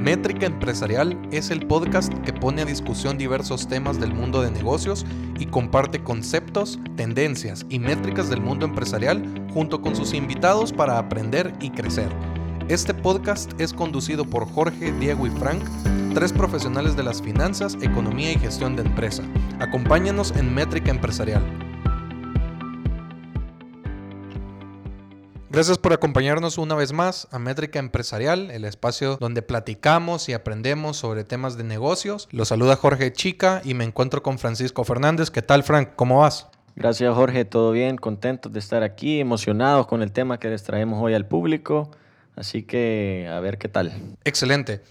Métrica Empresarial es el podcast que pone a discusión diversos temas del mundo de negocios y comparte conceptos, tendencias y métricas del mundo empresarial junto con sus invitados para aprender y crecer. Este podcast es conducido por Jorge, Diego y Frank, tres profesionales de las finanzas, economía y gestión de empresa. Acompáñanos en Métrica Empresarial. Gracias por acompañarnos una vez más a Métrica Empresarial, el espacio donde platicamos y aprendemos sobre temas de negocios. Los saluda Jorge Chica y me encuentro con Francisco Fernández. ¿Qué tal, Frank? ¿Cómo vas? Gracias, Jorge. Todo bien, contentos de estar aquí, emocionados con el tema que les traemos hoy al público. Así que a ver qué tal. Excelente.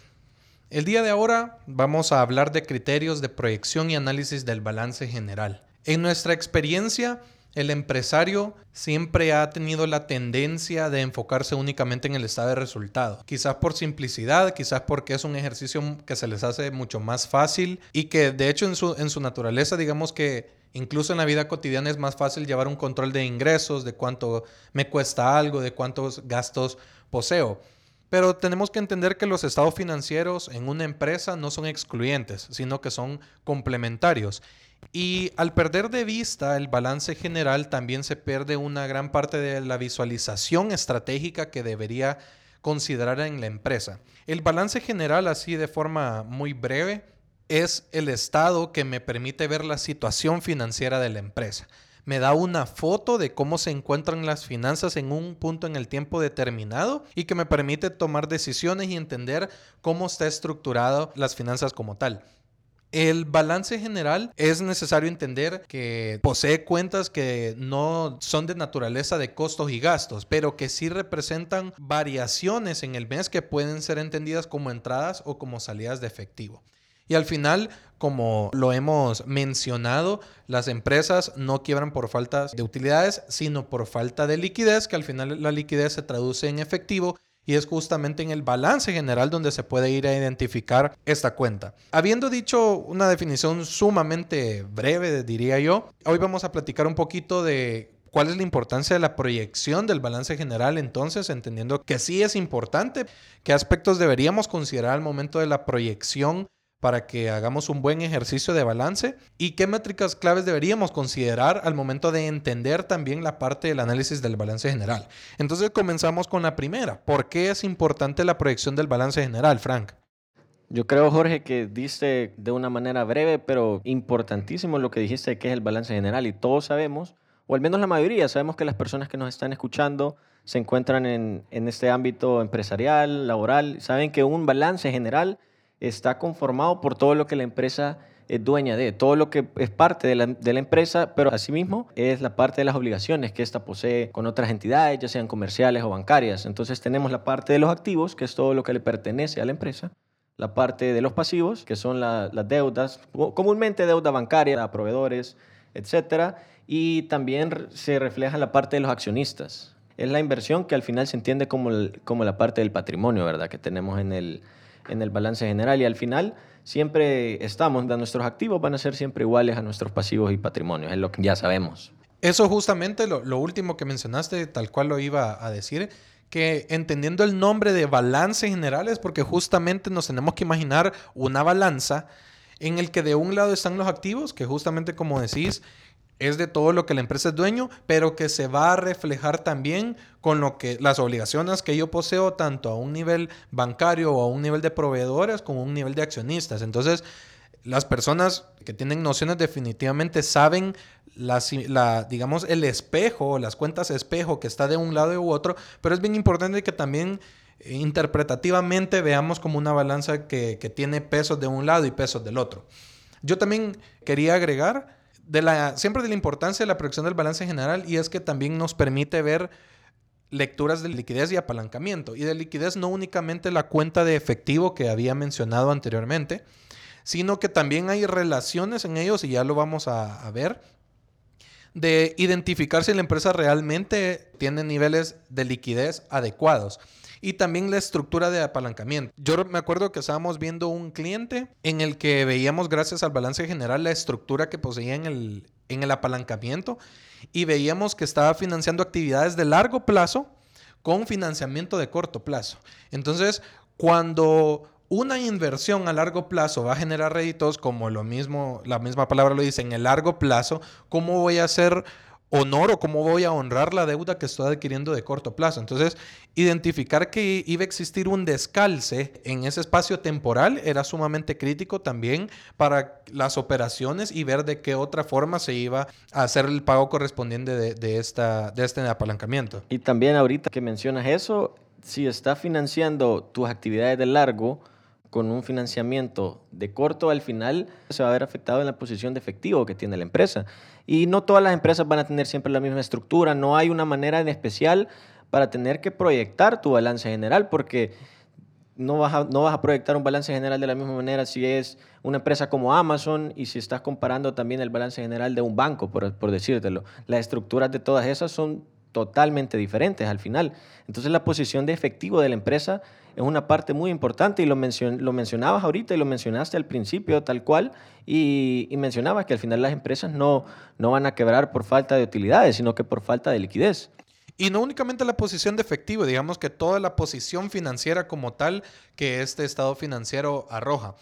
El día de ahora vamos a hablar de criterios de proyección y análisis del balance general. En nuestra experiencia, el empresario siempre ha tenido la tendencia de enfocarse únicamente en el estado de resultado. Quizás por simplicidad, quizás porque es un ejercicio que se les hace mucho más fácil y que de hecho en su, en su naturaleza digamos que incluso en la vida cotidiana es más fácil llevar un control de ingresos, de cuánto me cuesta algo, de cuántos gastos poseo. Pero tenemos que entender que los estados financieros en una empresa no son excluyentes, sino que son complementarios. Y al perder de vista el balance general, también se pierde una gran parte de la visualización estratégica que debería considerar en la empresa. El balance general, así de forma muy breve, es el estado que me permite ver la situación financiera de la empresa. Me da una foto de cómo se encuentran las finanzas en un punto en el tiempo determinado y que me permite tomar decisiones y entender cómo está estructurado las finanzas como tal. El balance general es necesario entender que posee cuentas que no son de naturaleza de costos y gastos, pero que sí representan variaciones en el mes que pueden ser entendidas como entradas o como salidas de efectivo. Y al final, como lo hemos mencionado, las empresas no quiebran por falta de utilidades, sino por falta de liquidez, que al final la liquidez se traduce en efectivo y es justamente en el balance general donde se puede ir a identificar esta cuenta. Habiendo dicho una definición sumamente breve, diría yo, hoy vamos a platicar un poquito de ¿Cuál es la importancia de la proyección del balance general entonces, entendiendo que sí es importante? ¿Qué aspectos deberíamos considerar al momento de la proyección para que hagamos un buen ejercicio de balance y qué métricas claves deberíamos considerar al momento de entender también la parte del análisis del balance general. Entonces comenzamos con la primera. ¿Por qué es importante la proyección del balance general, Frank? Yo creo, Jorge, que diste de una manera breve, pero importantísimo lo que dijiste que es el balance general. Y todos sabemos, o al menos la mayoría, sabemos que las personas que nos están escuchando se encuentran en, en este ámbito empresarial, laboral, saben que un balance general está conformado por todo lo que la empresa es dueña de, todo lo que es parte de la, empresa, pero asimismo es la parte de las obligaciones que ésta posee con otras entidades, ya sean comerciales o bancarias. Entonces tenemos la parte de los activos, que es todo lo que le pertenece a la empresa, la parte de los pasivos, que son las deudas, comúnmente deuda bancaria a proveedores, etc. Y también se refleja la parte de los accionistas. Es la inversión que al final se entiende como, como la parte del patrimonio, ¿verdad? Que tenemos en el, en el balance general y al final siempre estamos, nuestros activos van a ser siempre iguales a nuestros pasivos y patrimonios, es lo que ya sabemos. Eso justamente lo, último que mencionaste, tal cual lo iba a decir, que entendiendo el nombre de balance general es porque justamente nos tenemos que imaginar una balanza en el que de un lado están los activos, que justamente como decís, es de todo lo que la empresa es dueño, pero que se va a reflejar también con lo que las obligaciones que yo poseo tanto a un nivel bancario o a un nivel de proveedores como a un nivel de accionistas. Entonces, las personas que tienen nociones definitivamente saben la, digamos, el espejo, las cuentas espejo que está de un lado u otro, pero es bien importante que también eh, interpretativamente veamos como una balanza que, que tiene pesos de un lado y pesos del otro. Yo también quería agregar de la, siempre de la importancia de la proyección del balance general y es que también nos permite ver lecturas de liquidez y apalancamiento. Y de liquidez no únicamente la cuenta de efectivo que había mencionado anteriormente, sino que también hay relaciones en ellos, y ya lo vamos a, a ver, de identificar si la empresa realmente tiene niveles de liquidez adecuados y también la estructura de apalancamiento. Yo me acuerdo que estábamos viendo un cliente en el que veíamos, gracias al balance general, la estructura que poseía en el, en el apalancamiento y veíamos que estaba financiando actividades de largo plazo con financiamiento de corto plazo. Entonces, cuando una inversión a largo plazo va a generar réditos, como lo mismo, la misma palabra lo dice, en el largo plazo, ¿cómo voy a hacer honor o cómo voy a honrar la deuda que estoy adquiriendo de corto plazo. Entonces, identificar que iba a existir un descalce en ese espacio temporal era sumamente crítico también para las operaciones y ver de qué otra forma se iba a hacer el pago correspondiente de, esta, de este apalancamiento. Y también ahorita que mencionas eso, si estás financiando tus actividades de largo, con un financiamiento de corto, al final se va a ver afectado en la posición de efectivo que tiene la empresa. Y no todas las empresas van a tener siempre la misma estructura, no hay una manera en especial para tener que proyectar tu balance general, porque no vas, a, no vas a proyectar un balance general de la misma manera si es una empresa como Amazon y si estás comparando también el balance general de un banco, por, por decírtelo. Las estructuras de todas esas son totalmente diferentes al final. Entonces la posición de efectivo de la empresa es una parte muy importante y lo, lo mencionabas ahorita y lo mencionaste al principio tal cual y, y, mencionabas que al final las empresas no, no van a quebrar por falta de utilidades, sino que por falta de liquidez. Y no únicamente la posición de efectivo, digamos que toda la posición financiera como tal que este estado financiero arroja.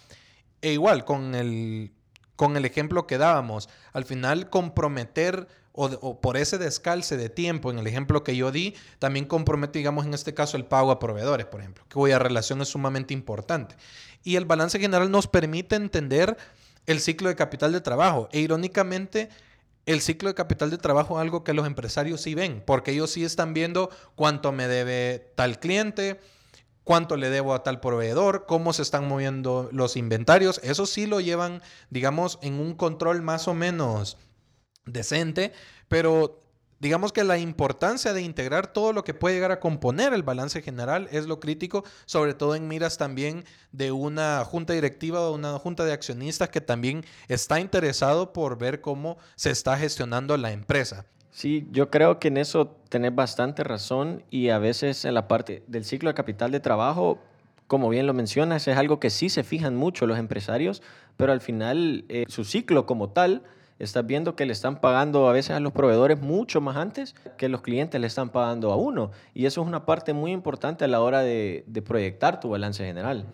E igual, con el, con el ejemplo que dábamos, al final comprometer o, por ese descalce de tiempo, en el ejemplo que yo di, también compromete, digamos, en este caso, el pago a proveedores, por ejemplo, cuya relación es sumamente importante. Y el balance general nos permite entender el ciclo de capital de trabajo. E irónicamente, el ciclo de capital de trabajo es algo que los empresarios sí ven, porque ellos sí están viendo cuánto me debe tal cliente, cuánto le debo a tal proveedor, cómo se están moviendo los inventarios. Eso sí lo llevan, digamos, en un control más o menos decente, pero digamos que la importancia de integrar todo lo que puede llegar a componer el balance general es lo crítico, sobre todo en miras también de una junta directiva o una junta de accionistas que también está interesado por ver cómo se está gestionando la empresa. Sí, yo creo que en eso tenés bastante razón y a veces en la parte del ciclo de capital de trabajo, como bien lo mencionas, es algo que sí se fijan mucho los empresarios, pero al final eh, su ciclo como tal estás viendo que le están pagando a veces a los proveedores mucho más antes que los clientes le están pagando a uno. Y eso es una parte muy importante a la hora de, proyectar tu balance general.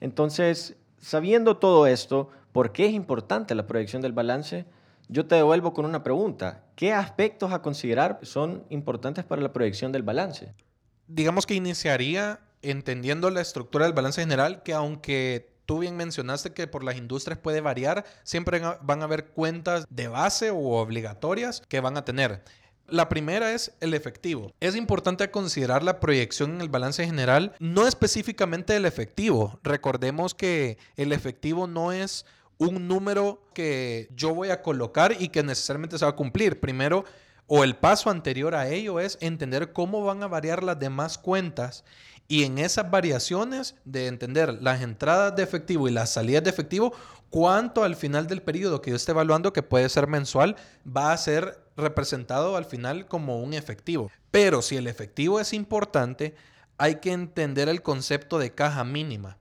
Entonces, sabiendo todo esto, ¿por qué es importante la proyección del balance? Yo te devuelvo con una pregunta. ¿Qué aspectos a considerar son importantes para la proyección del balance? Digamos que iniciaría entendiendo la estructura del balance general, que aunque tú bien mencionaste que por las industrias puede variar, siempre van a haber cuentas de base o obligatorias que van a tener. La primera es el efectivo. Es importante considerar la proyección en el balance general, no específicamente el efectivo. Recordemos que el efectivo no es un número que yo voy a colocar y que necesariamente se va a cumplir. Primero, o el paso anterior a ello es entender cómo van a variar las demás cuentas y en esas variaciones de entender las entradas de efectivo y las salidas de efectivo, cuánto al final del periodo que yo esté evaluando, que puede ser mensual, va a ser representado al final como un efectivo. Pero si el efectivo es importante, hay que entender el concepto de caja mínima.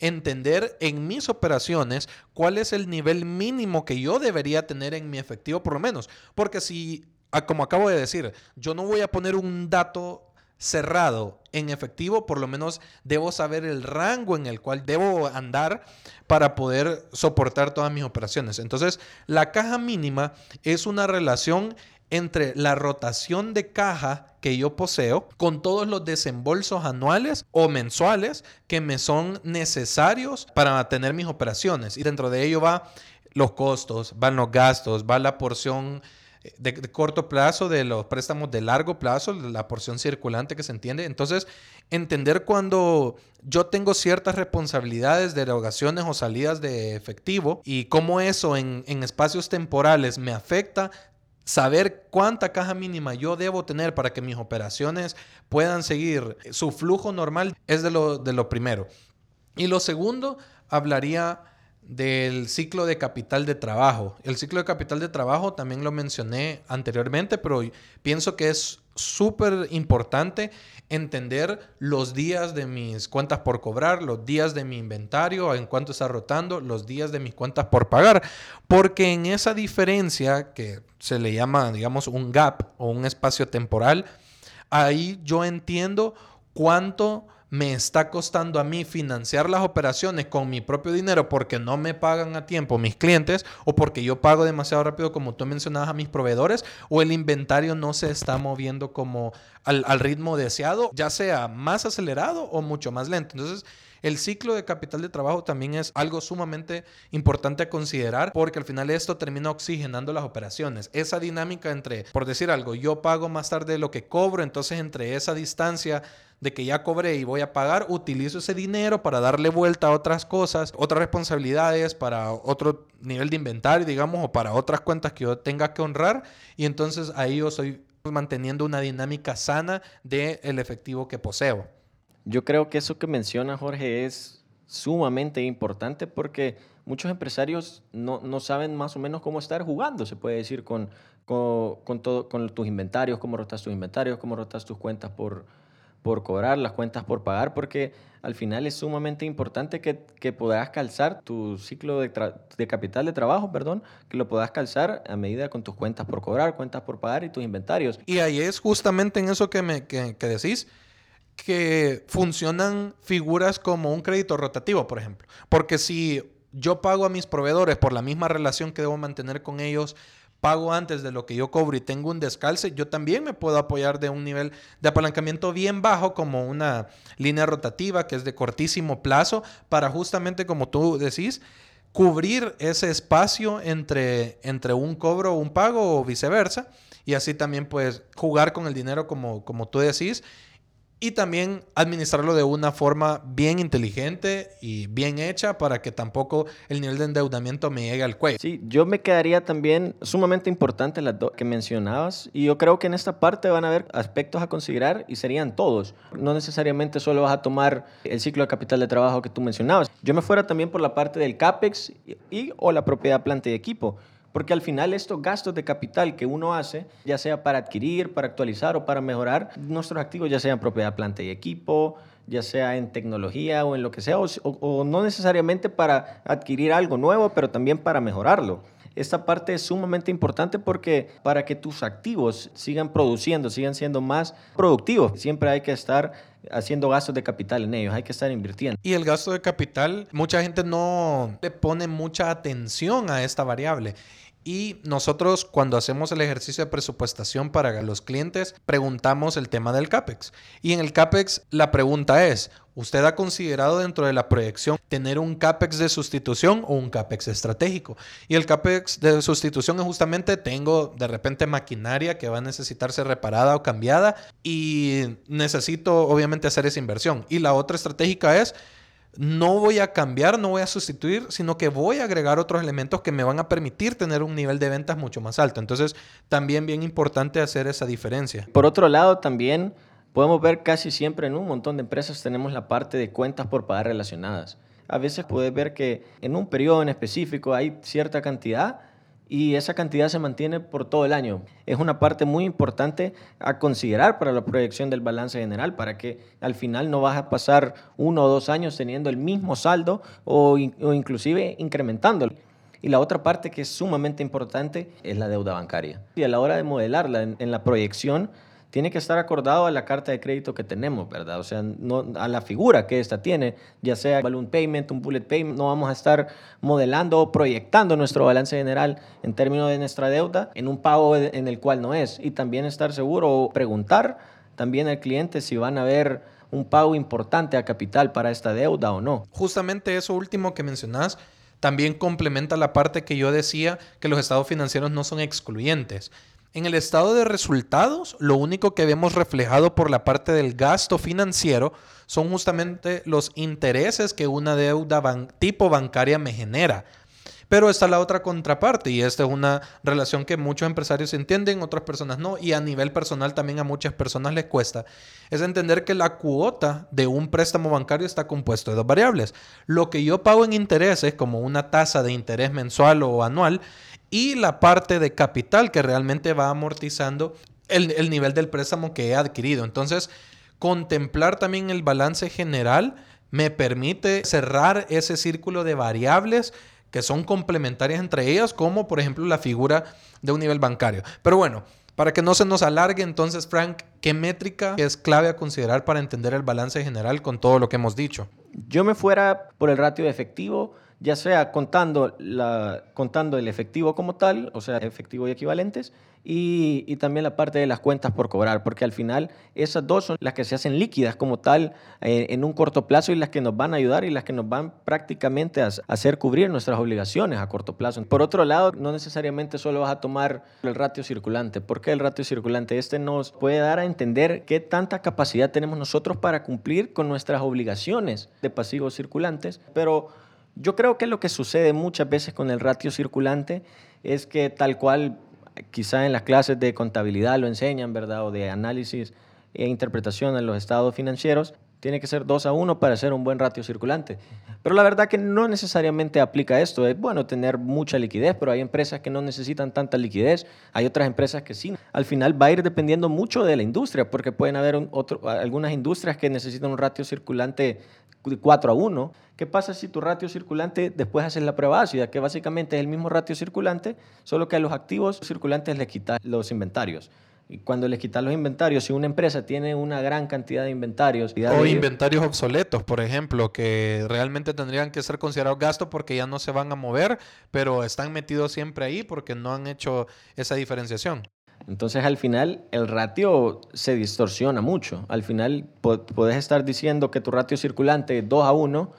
Entender en mis operaciones cuál es el nivel mínimo que yo debería tener en mi efectivo, por lo menos. Porque si, ah, como acabo de decir, yo no voy a poner un dato cerrado en efectivo, por lo menos debo saber el rango en el cual debo andar para poder soportar todas mis operaciones. Entonces, la caja mínima es una relación entre la rotación de caja que yo poseo con todos los desembolsos anuales o mensuales que me son necesarios para mantener mis operaciones. Y dentro de ello va los costos, van los gastos, va la porción de, corto plazo, de los préstamos de largo plazo, la porción circulante que se entiende. Entonces, entender cuando yo tengo ciertas responsabilidades de erogaciones o salidas de efectivo y cómo eso en, en espacios temporales me afecta, saber cuánta caja mínima yo debo tener para que mis operaciones puedan seguir su flujo normal es de lo, de lo primero. Y lo segundo, hablaría del ciclo de capital de trabajo. El ciclo de capital de trabajo también lo mencioné anteriormente, pero pienso que es súper importante entender los días de mis cuentas por cobrar, los días de mi inventario, en cuánto está rotando, los días de mis cuentas por pagar, porque en esa diferencia que se le llama, digamos, un gap o un espacio temporal, ahí yo entiendo cuánto me está costando a mí financiar las operaciones con mi propio dinero porque no me pagan a tiempo mis clientes o porque yo pago demasiado rápido como tú mencionabas a mis proveedores o el inventario no se está moviendo como al, al ritmo deseado, ya sea más acelerado o mucho más lento. Entonces, el ciclo de capital de trabajo también es algo sumamente importante a considerar porque al final esto termina oxigenando las operaciones. Esa dinámica entre, por decir algo, yo pago más tarde lo que cobro, entonces entre esa distancia de que ya cobré y voy a pagar, utilizo ese dinero para darle vuelta a otras cosas, otras responsabilidades, para otro nivel de inventario, digamos, o para otras cuentas que yo tenga que honrar. Y entonces ahí yo estoy manteniendo una dinámica sana del el efectivo que poseo. Yo creo que eso que menciona Jorge es sumamente importante porque muchos empresarios no, no, saben más o menos cómo estar jugando, se puede decir, con, con, con, todo, con tus inventarios, cómo rotas tus inventarios, cómo rotas tus cuentas por, por cobrar, las cuentas por pagar, porque al final es sumamente importante que, que puedas calzar tu ciclo de, de, capital de trabajo, perdón, que lo puedas calzar a medida con tus cuentas por cobrar, cuentas por pagar y tus inventarios. Y ahí es justamente en eso que, me, que, que decís que funcionan figuras como un crédito rotativo, por ejemplo. Porque si yo pago a mis proveedores por la misma relación que debo mantener con ellos, pago antes de lo que yo cobro y tengo un descalce, yo también me puedo apoyar de un nivel de apalancamiento bien bajo como una línea rotativa que es de cortísimo plazo para justamente como tú decís, cubrir ese espacio entre, entre un cobro o un pago o viceversa. Y así también pues jugar con el dinero como, como tú decís y también administrarlo de una forma bien inteligente y bien hecha para que tampoco el nivel de endeudamiento me llegue al cuello. Sí, yo me quedaría también sumamente importante las dos que mencionabas y yo creo que en esta parte van a haber aspectos a considerar y serían todos. No necesariamente solo vas a tomar el ciclo de capital de trabajo que tú mencionabas. Yo me fuera también por la parte del CAPEX y, o la propiedad planta y equipo. Porque al final estos gastos de capital que uno hace, ya sea para adquirir, para actualizar o para mejorar nuestros activos, ya sea en propiedad, planta y equipo, ya sea en tecnología o en lo que sea, o, no necesariamente para adquirir algo nuevo, pero también para mejorarlo. Esta parte es sumamente importante porque para que tus activos sigan produciendo, sigan siendo más productivos, siempre hay que estar haciendo gastos de capital en ellos, hay que estar invirtiendo. Y el gasto de capital, mucha gente no le pone mucha atención a esta variable. Y nosotros cuando hacemos el ejercicio de presupuestación para los clientes, preguntamos el tema del CAPEX. Y en el CAPEX la pregunta es, ¿usted ha considerado dentro de la proyección tener un CAPEX de sustitución o un CAPEX estratégico? Y el CAPEX de sustitución es justamente, tengo de repente maquinaria que va a necesitar ser reparada o cambiada y necesito obviamente hacer esa inversión. Y la otra estratégica es no voy a cambiar, no voy a sustituir, sino que voy a agregar otros elementos que me van a permitir tener un nivel de ventas mucho más alto. Entonces, también bien importante hacer esa diferencia. Por otro lado, también podemos ver casi siempre en un montón de empresas tenemos la parte de cuentas por pagar relacionadas. A veces puedes ver que en un periodo en específico hay cierta cantidad y esa cantidad se mantiene por todo el año. Es una parte muy importante a considerar para la proyección del balance general, para que al final no vas a pasar uno o dos años teniendo el mismo saldo o, o inclusive incrementándolo. Y la otra parte que es sumamente importante es la deuda bancaria. Y a la hora de modelarla en, en la proyección, tiene que estar acordado a la carta de crédito que tenemos, ¿verdad? O sea, a la figura que esta tiene, ya sea balloon payment, un bullet payment, no vamos a estar modelando o proyectando nuestro balance general en términos de nuestra deuda en un pago en el cual no es. Y también estar seguro o preguntar también al cliente si van a ver un pago importante a capital para esta deuda o no. Justamente eso último que mencionas también complementa la parte que yo decía que los estados financieros no son excluyentes. En el estado de resultados, lo único que vemos reflejado por la parte del gasto financiero son justamente los intereses que una deuda tipo bancaria me genera. Pero está la otra contraparte y esta es una relación que muchos empresarios entienden, otras personas no, y a nivel personal también a muchas personas les cuesta, es entender que la cuota de un préstamo bancario está compuesto de dos variables. Lo que yo pago en intereses, como una tasa de interés mensual o anual, y la parte de capital que realmente va amortizando el, nivel del préstamo que he adquirido. Entonces, contemplar también el balance general me permite cerrar ese círculo de variables que son complementarias entre ellas, como por ejemplo la figura de un nivel bancario. Pero bueno, Para que no se nos alargue, entonces, Frank, ¿qué métrica es clave a considerar para entender el balance general con todo lo que hemos dicho? Yo me fuera por el ratio de efectivo ya sea contando, la, contando el efectivo como tal, o sea, efectivo y equivalentes, y, y, también la parte de las cuentas por cobrar, porque al final esas dos son las que se hacen líquidas como tal eh, en un corto plazo y las que nos van a ayudar y las que nos van prácticamente a, hacer cubrir nuestras obligaciones a corto plazo. Por otro lado, no necesariamente solo vas a tomar el ratio circulante. ¿Por qué el ratio circulante? Este nos puede dar a entender qué tanta capacidad tenemos nosotros para cumplir con nuestras obligaciones de pasivos circulantes, pero yo creo que lo que sucede muchas veces con el ratio circulante es que tal cual quizá en las clases de contabilidad lo enseñan, ¿verdad? O de análisis e interpretación de los estados financieros, tiene que ser 2 a 1 para hacer un buen ratio circulante. Pero la verdad que no necesariamente aplica esto. Es bueno tener mucha liquidez, pero hay empresas que no necesitan tanta liquidez. Hay otras empresas que sí. Al final va a ir dependiendo mucho de la industria, porque pueden haber algunas industrias que necesitan un ratio circulante de 4 a 1. ¿Qué pasa si tu ratio circulante después haces la prueba ácida, que básicamente es el mismo ratio circulante, solo que a los activos circulantes le quitas los inventarios? Y cuando le quitas los inventarios, si una empresa tiene una gran cantidad de inventarios... O inventarios obsoletos, por ejemplo, que realmente tendrían que ser considerados gastos porque ya no se van a mover, pero están metidos siempre ahí porque no han hecho esa diferenciación. Entonces al final el ratio se distorsiona mucho. Al final puedes estar diciendo que tu ratio circulante es 2 a 1,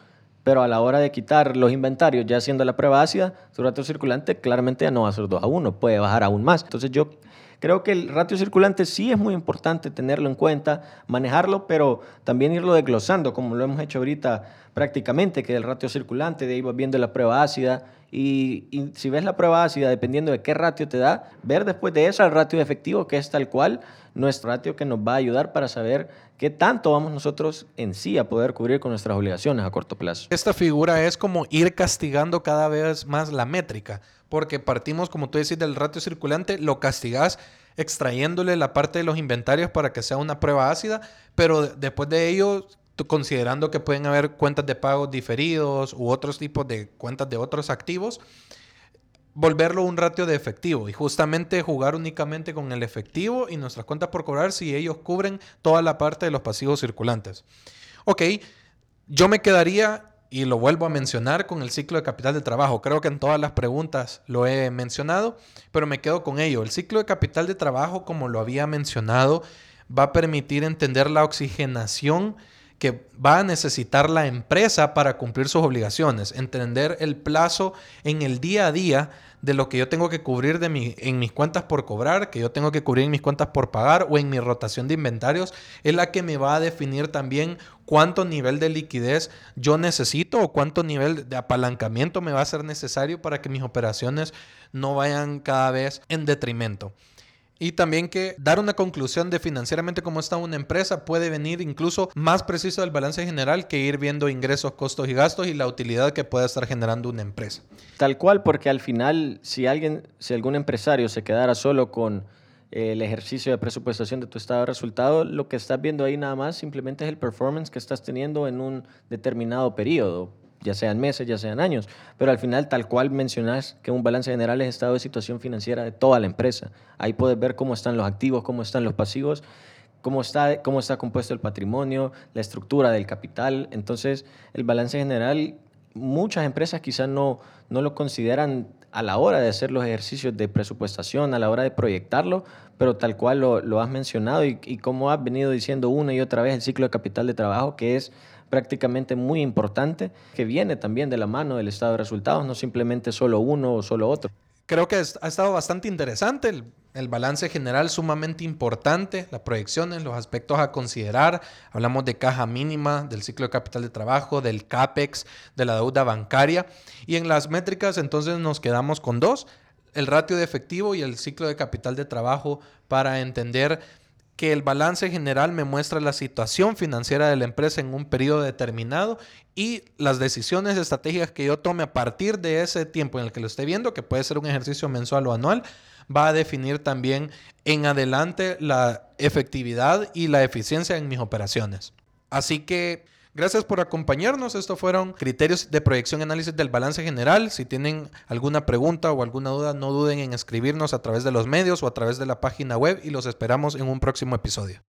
pero a la hora de quitar los inventarios, ya haciendo la prueba ácida, tu ratio circulante claramente ya no va a ser 2 a 1, puede bajar aún más. Entonces yo creo que el ratio circulante sí es muy importante tenerlo en cuenta, manejarlo, pero también irlo desglosando, como lo hemos hecho ahorita prácticamente, que el ratio circulante, de ahí vas viendo la prueba ácida, y, si ves la prueba ácida, dependiendo de qué ratio te da, ver después de eso el ratio efectivo, que es tal cual nuestro ratio que nos va a ayudar para saber qué tanto vamos nosotros en sí a poder cubrir con nuestras obligaciones a corto plazo. Esta figura es como ir castigando cada vez más la métrica, porque partimos, como tú decís, del ratio circulante, lo castigas extrayéndole la parte de los inventarios para que sea una prueba ácida, pero después de ello considerando que pueden haber cuentas de pagos diferidos u otros tipos de cuentas de otros activos, volverlo un ratio de efectivo y justamente jugar únicamente con el efectivo y nuestras cuentas por cobrar si ellos cubren toda la parte de los pasivos circulantes. Ok, yo me quedaría y lo vuelvo a mencionar con el ciclo de capital de trabajo. Creo que en todas las preguntas lo he mencionado, pero me quedo con ello. El ciclo de capital de trabajo, como lo había mencionado, va a permitir entender la oxigenación que va a necesitar la empresa para cumplir sus obligaciones, entender el plazo en el día a día de lo que yo tengo que cubrir de mi, en mis cuentas por cobrar, que yo tengo que cubrir en mis cuentas por pagar o en mi rotación de inventarios, es la que me va a definir también cuánto nivel de liquidez yo necesito o cuánto nivel de apalancamiento me va a ser necesario para que mis operaciones no vayan cada vez en detrimento. Y también que dar una conclusión de financieramente cómo está una empresa puede venir incluso más preciso del balance general que ir viendo ingresos, costos y gastos y la utilidad que pueda estar generando una empresa. Tal cual, porque al final, si alguien, si algún empresario se quedara solo con el ejercicio de presupuestación de tu estado de resultado, lo que estás viendo ahí nada más simplemente es el performance que estás teniendo en un determinado periodo ya sean meses, ya sean años, pero al final tal cual mencionas que un balance general es estado de situación financiera de toda la empresa. Ahí puedes ver cómo están los activos, cómo están los pasivos, cómo está, cómo está compuesto el patrimonio, la estructura del capital. Entonces, el balance general, muchas empresas quizás no, no lo consideran a la hora de hacer los ejercicios de presupuestación, a la hora de proyectarlo, pero tal cual lo, lo has mencionado y, y como has venido diciendo una y otra vez el ciclo de capital de trabajo, que es prácticamente muy importante que viene también de la mano del estado de resultados, no simplemente solo uno o solo otro. Creo que ha estado bastante interesante el, el balance general, sumamente importante, las proyecciones, los aspectos a considerar. Hablamos de caja mínima, del ciclo de capital de trabajo, del CAPEX, de la deuda bancaria. Y en las métricas entonces nos quedamos con dos, el ratio de efectivo y el ciclo de capital de trabajo para entender que el balance general me muestra la situación financiera de la empresa en un periodo determinado y las decisiones estratégicas que yo tome a partir de ese tiempo en el que lo esté viendo, que puede ser un ejercicio mensual o anual, va a definir también en adelante la efectividad y la eficiencia en mis operaciones. Así que Gracias por acompañarnos. Estos fueron criterios de proyección y análisis del balance general. Si tienen alguna pregunta o alguna duda, no duden en escribirnos a través de los medios o a través de la página web y los esperamos en un próximo episodio.